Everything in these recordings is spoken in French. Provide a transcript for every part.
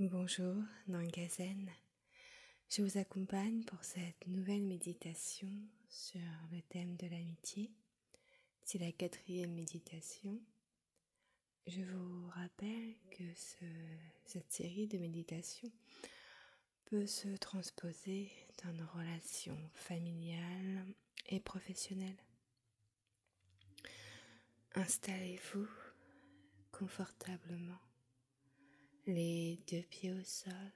Bonjour, Nangazen. Je vous accompagne pour cette nouvelle méditation sur le thème de l'amitié. C'est la quatrième méditation. Je vous rappelle que cette série de méditations peut se transposer dans nos relations familiales et professionnelles. Installez-vous confortablement les deux pieds au sol,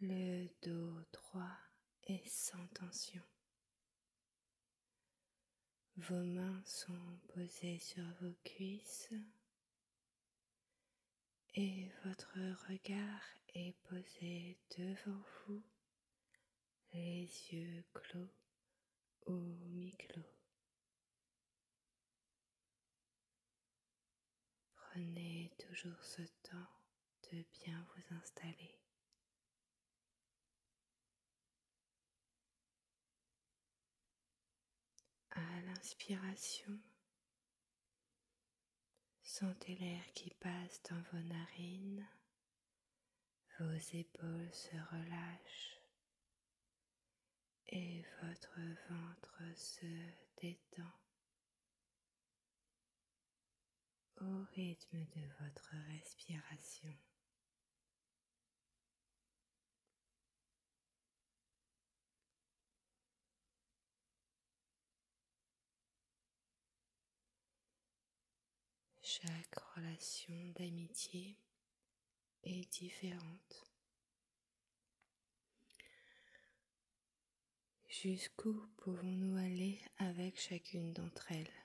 le dos droit et sans tension. Vos mains sont posées sur vos cuisses et votre regard est posé devant vous, les yeux clos ou mi-clos. Prenez toujours ce temps de bien vous installer. À l'inspiration, sentez l'air qui passe dans vos narines, vos épaules se relâchent et votre ventre se détend. au rythme de votre respiration. Chaque relation d'amitié est différente. Jusqu'où pouvons-nous aller avec chacune d'entre elles?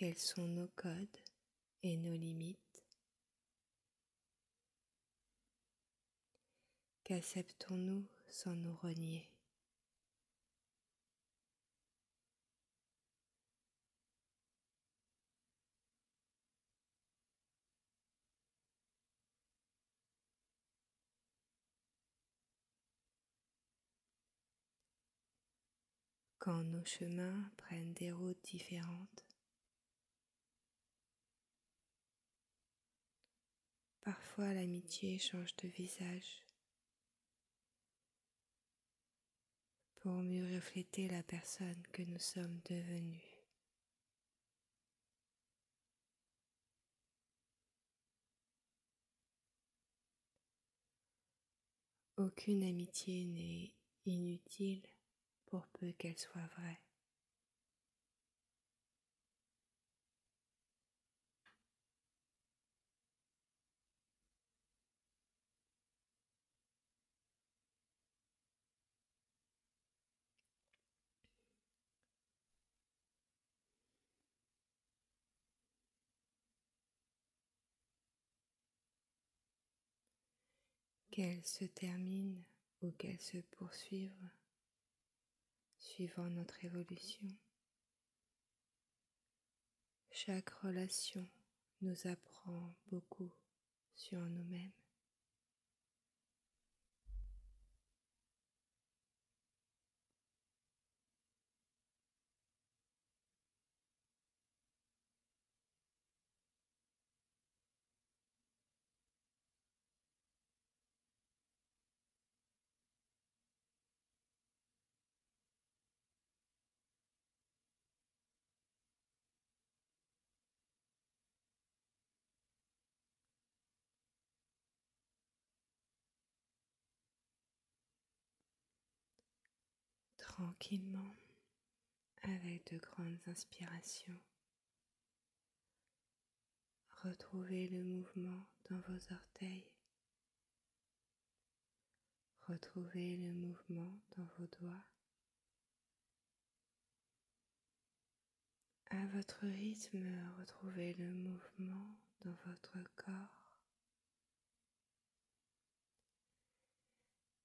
Quels sont nos codes et nos limites. Qu'acceptons-nous sans nous renier? Quand nos chemins prennent des routes différentes, L'amitié change de visage pour mieux refléter la personne que nous sommes devenus. Aucune amitié n'est inutile pour peu qu'elle soit vraie. Qu'elles se terminent ou qu'elles se poursuivent suivant notre évolution. Chaque relation nous apprend beaucoup sur nous-mêmes. Tranquillement avec de grandes inspirations. Retrouvez le mouvement dans vos orteils. Retrouvez le mouvement dans vos doigts. À votre rythme, retrouvez le mouvement dans votre corps.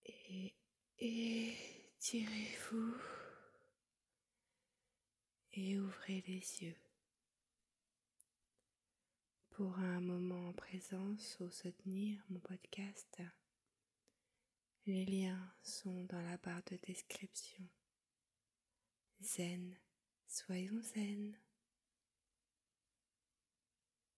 Et, et Tirez-vous et ouvrez les yeux pour un moment en présence ou soutenir mon podcast. Les liens sont dans la barre de description. Zen, soyons zen.